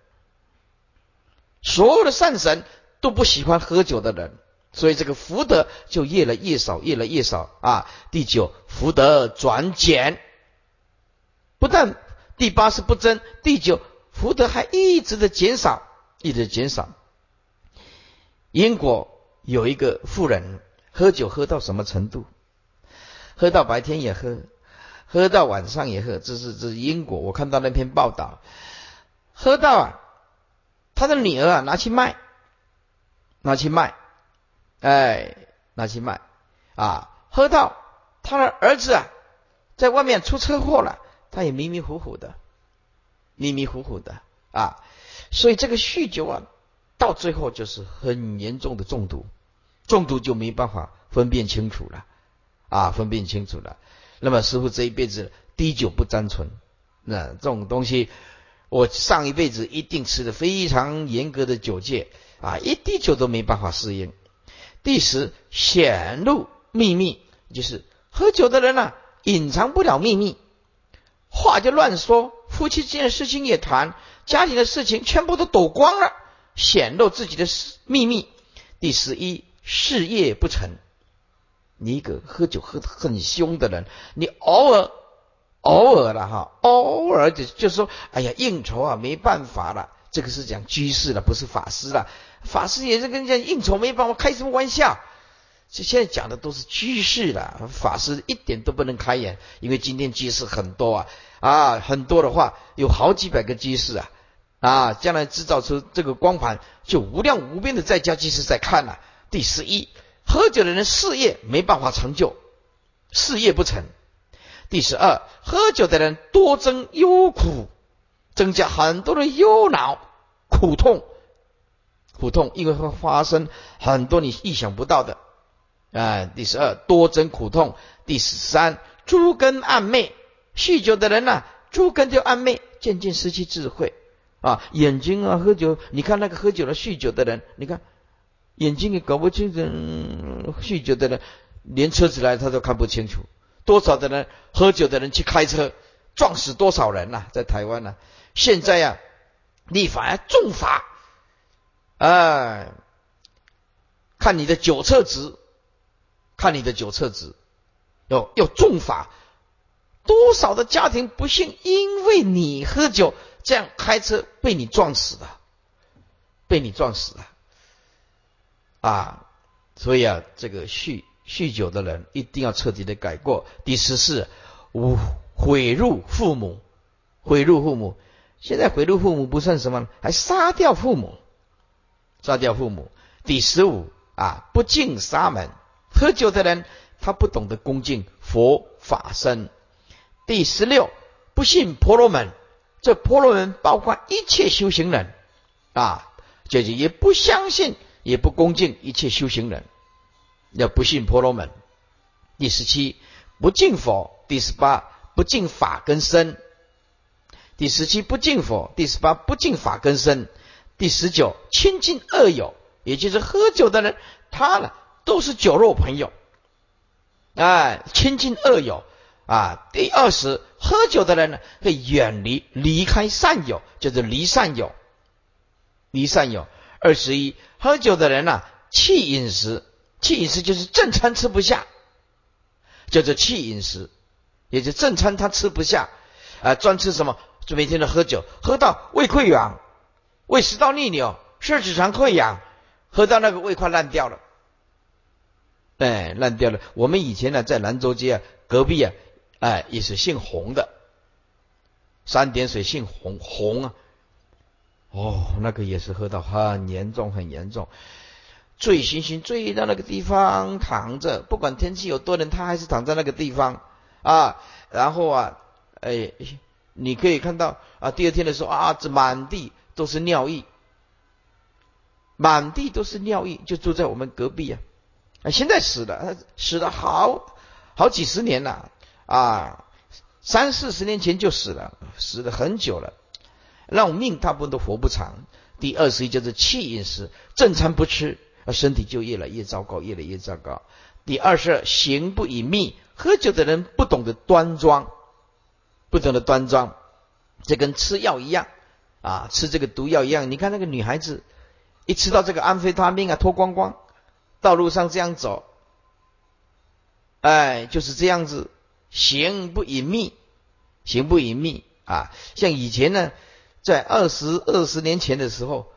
所有的善神都不喜欢喝酒的人，所以这个福德就越来越少，越来越少啊。第九，福德转减，不但第八是不增，第九。福德还一直的减少，一直减少。英国有一个富人喝酒喝到什么程度？喝到白天也喝，喝到晚上也喝。这是这是英国，我看到那篇报道，喝到啊，他的女儿啊拿去卖，拿去卖，哎，拿去卖啊，喝到他的儿子啊在外面出车祸了，他也迷迷糊糊的。迷迷糊糊的啊，所以这个酗酒啊，到最后就是很严重的中毒，中毒就没办法分辨清楚了啊，分辨清楚了。那么师傅这一辈子滴酒不沾唇，那这种东西，我上一辈子一定吃的非常严格的酒戒啊，一滴酒都没办法适应。第十，显露秘密，就是喝酒的人呢，隐藏不了秘密，话就乱说。夫妻之间的事情也谈，家庭的事情全部都抖光了，显露自己的秘密。第十一，事业不成。你一个喝酒喝得很凶的人，你偶尔偶尔了哈，偶尔就就说，哎呀，应酬啊，没办法了。这个是讲居士了，不是法师了。法师也是跟人家应酬没办法，开什么玩笑？这现在讲的都是居士了，法师一点都不能开眼，因为今天居士很多啊。啊，很多的话，有好几百个居士啊，啊，将来制造出这个光盘，就无量无边的在家居士在看了。第十一，喝酒的人事业没办法成就，事业不成。第十二，喝酒的人多增忧苦，增加很多的忧恼、苦痛、苦痛，因为会发生很多你意想不到的。啊，第十二，多增苦痛。第十三，诸根暗昧。酗酒的人呐，诸根就暗昧，渐渐失去智慧啊！眼睛啊，喝酒，你看那个喝酒的、酗酒的人，你看眼睛也搞不清楚。酗酒的人连车子来他都看不清楚。多少的人喝酒的人去开车，撞死多少人呐？在台湾呐，现在呀，立法要重罚，哎，看你的酒测值，看你的酒测值，要要重罚。多少的家庭不幸因为你喝酒这样开车被你撞死的，被你撞死了啊！所以啊，这个酗酗酒的人一定要彻底的改过。第十四，无毁辱父母，毁辱父母。现在毁辱父母不算什么，还杀掉父母，杀掉父母。第十五啊，不敬沙门，喝酒的人他不懂得恭敬佛法僧。第十六，不信婆罗门。这婆罗门包括一切修行人。啊，就是也不相信，也不恭敬一切修行人，要不信婆罗门。第十七，不敬佛；第十八，不敬法根身；第十七，不敬佛；第十八，不敬法根身；第十九，亲近恶友，也就是喝酒的人，他呢都是酒肉朋友。哎，亲近恶友啊。第二十，喝酒的人呢，会远离离开善友，就是离善友。离善友。二十一，喝酒的人呢，弃饮食，弃饮食就是正餐吃不下，叫做弃饮食，也就正餐他吃不下，啊，专吃什么？就每天都喝酒，喝到胃溃疡、胃食道逆流、十指肠溃疡，喝到那个胃快烂掉了，哎，烂掉了。我们以前呢，在兰州街啊，隔壁啊，哎，也是姓洪的，三点水姓洪，洪啊。哦，那个也是喝到很严重，很严重，醉醺醺，醉到那个地方躺着，不管天气有多冷，他还是躺在那个地方啊。然后啊，哎，你可以看到啊，第二天的时候啊，这满地都是尿液，满地都是尿液，就住在我们隔壁啊。啊，现在死了，死了好好几十年了啊，三四十年前就死了，死了很久了。让命大部分都活不长。第二十一就是气饮食，正餐不吃，身体就越来越糟糕，越来越糟糕。第二十二行不隐秘，喝酒的人不懂得端庄，不懂得端庄，这跟吃药一样啊，吃这个毒药一样。你看那个女孩子，一吃到这个安非他命啊，脱光光，道路上这样走，哎，就是这样子，行不隐秘，行不隐秘啊，像以前呢。在二十二十年前的时候，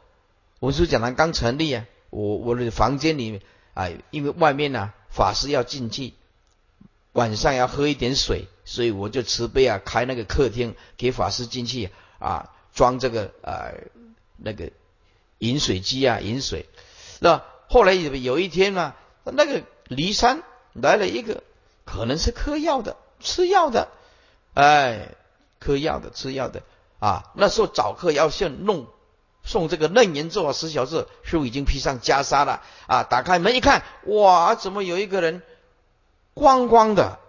文殊讲堂刚成立啊，我我的房间里面啊，因为外面呢法师要进去，晚上要喝一点水，所以我就慈悲啊开那个客厅给法师进去啊装这个啊那个饮水机啊饮水。那后来有有一天呢，那个骊山来了一个，可能是嗑药的，吃药的，哎，嗑药的，吃药的。啊，那时候早课要先弄送这个楞严咒啊，十小时师傅已经披上袈裟了啊！打开门一看，哇，怎么有一个人光光的？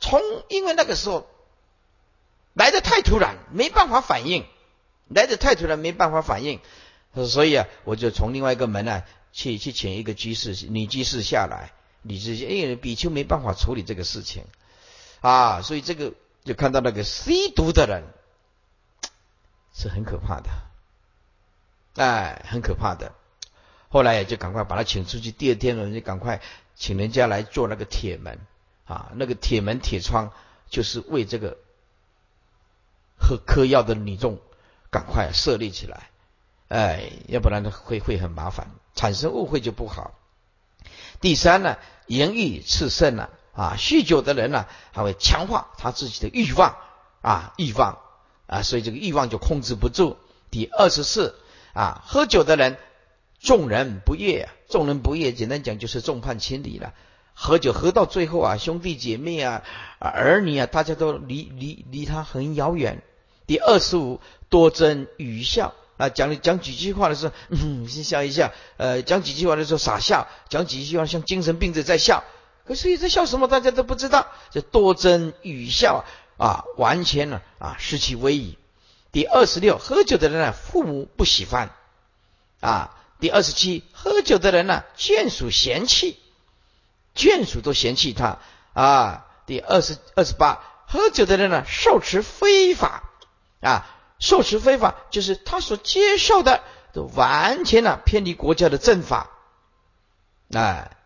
从因为那个时候来的太突然，没办法反应，来的太突然，没办法反应，所以啊，我就从另外一个门呢去去请一个居士女居士下来，女居士因为比丘没办法处理这个事情啊，所以这个就看到那个吸毒的人。是很可怕的，哎，很可怕的。后来也就赶快把他请出去。第二天呢，就赶快请人家来做那个铁门啊，那个铁门铁窗就是为这个喝嗑药的女众赶快设立起来，哎，要不然会会很麻烦，产生误会就不好。第三呢，言欲炽盛了啊，酗酒的人呢，还会强化他自己的欲望啊，欲望。啊，所以这个欲望就控制不住。第二十四啊，喝酒的人，众人不悦，众人不悦，简单讲就是众叛亲离了。喝酒喝到最后啊，兄弟姐妹啊，儿女啊，大家都离离离他很遥远。第二十五，多争语笑啊，讲讲几句话的时候，嗯，先笑一下；呃，讲几句话的时候傻笑，讲几句话像精神病者在笑。可是在笑什么，大家都不知道。这多真语笑。啊，完全呢啊失去威仪。第二十六，喝酒的人呢，父母不喜欢啊。第二十七，喝酒的人呢，眷属嫌弃，眷属都嫌弃他啊。第二十二十八，喝酒的人呢，受持非法啊，受持非法就是他所接受的都完全呢偏离国家的正法，哎，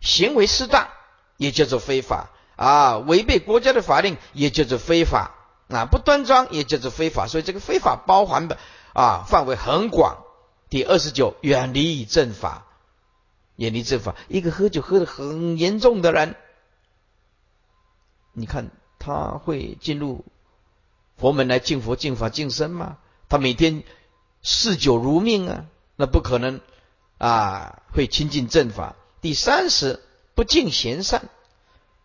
行为失当也叫做非法。啊，违背国家的法令也叫做非法啊，不端庄也叫做非法，所以这个非法包含的啊范围很广。第二十九，远离正法，远离正法。一个喝酒喝的很严重的人，你看他会进入佛门来敬佛、敬法、敬身嘛？他每天嗜酒如命啊，那不可能啊，会亲近正法。第三十，不敬贤善。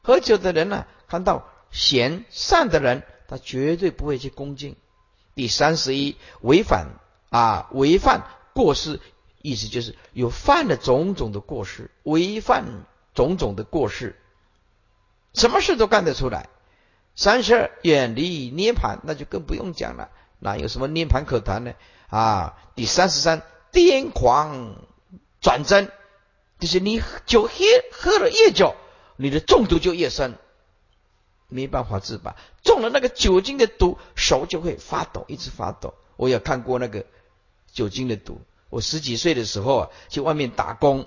喝酒的人呢，看到贤善的人，他绝对不会去恭敬。第三十一，违反啊，违犯过失，意思就是有犯了种种的过失，违犯种种的过失，什么事都干得出来。三十二远离涅盘，那就更不用讲了，哪有什么涅盘可谈呢？啊，第三十三癫狂转真，就是你酒喝喝了越久，你的中毒就越深。没办法自拔，中了那个酒精的毒，手就会发抖，一直发抖。我也看过那个酒精的毒。我十几岁的时候啊，去外面打工，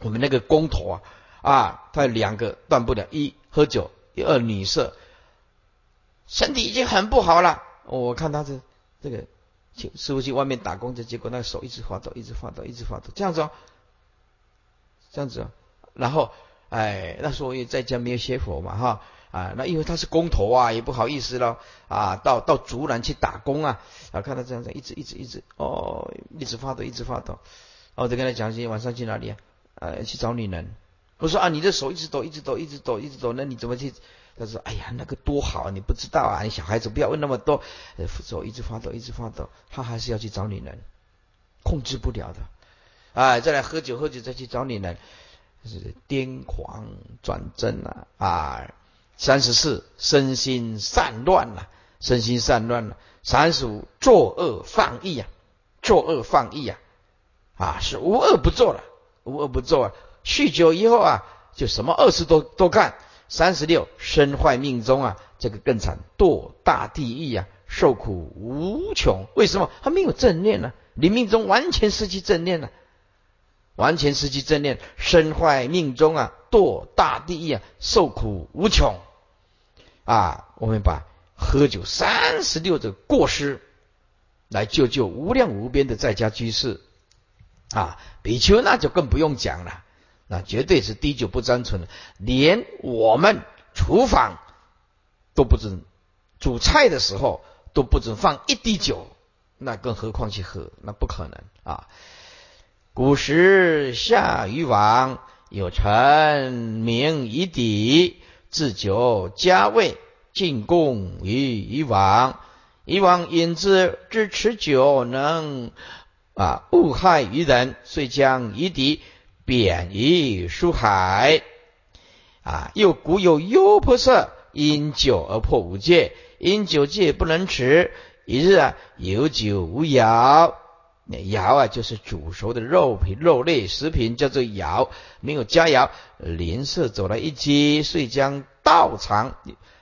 我们那个工头啊，啊，他有两个断不了：一喝酒，一二女色，身体已经很不好了。我看他是这个去师傅去外面打工，的结果那个手一直发抖，一直发抖，一直发抖，这样子哦，这样子哦。然后，哎，那时候我也在家没有学佛嘛，哈。啊，那因为他是工头啊，也不好意思了啊，到到竹篮去打工啊，啊，看他这样子，一直一直一直，哦，一直发抖，一直发抖，我就跟他讲，今天晚上去哪里啊？呃，去找女人。我说啊，你的手一直抖，一直抖，一直抖，一直抖，那你怎么去？他说，哎呀，那个多好，你不知道啊，你小孩子不要问那么多，呃手一直发抖，一直发抖，他还是要去找女人，控制不了的，啊，再来喝酒，喝酒再去找女人，是癫狂转真啊，啊。三十四，身心散乱了，身心散乱了。三十五，作恶放逸啊，作恶放逸啊，啊，是无恶不作了，无恶不作啊。酗酒以后啊，就什么恶事都都干。三十六，身坏命中啊，这个更惨，堕大地狱啊，受苦无穷。为什么？他没有正念呢？你命中完全失去正念了，完全失去正念，身坏命中啊，堕大地狱啊，受苦无穷。啊，我们把喝酒三十六的过失来救救无量无边的在家居士啊，比丘那就更不用讲了，那绝对是滴酒不沾唇的，连我们厨房都不准煮菜的时候都不准放一滴酒，那更何况去喝，那不可能啊！古时夏禹王有臣名夷狄。置酒加味，进贡于以往。以往因之知持酒能啊误害于人，遂将夷狄贬于书海。啊，又古有优婆塞因酒而破五戒，因酒戒不能持。一日啊，有酒无肴。肴啊，就是煮熟的肉品、肉类食品，叫做肴。没有佳肴，邻舍走来一击，遂将道藏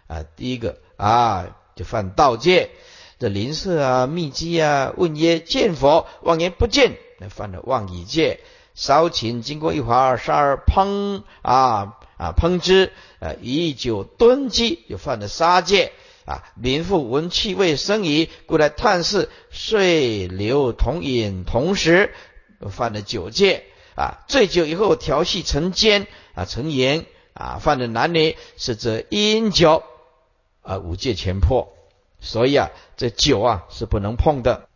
啊，第一个啊，就犯盗戒。这邻舍啊，密机啊，问曰：见佛，望言不见，那犯了妄语戒。烧琴经过一会儿，十二烹啊啊烹之，啊以酒炖鸡，又犯了杀戒。啊，民妇闻气味生疑，故来探视，遂留同饮同食，犯了酒戒。啊，醉酒以后调戏成奸，啊成淫，啊犯了男女，是则饮酒，啊五戒全破。所以啊，这酒啊是不能碰的。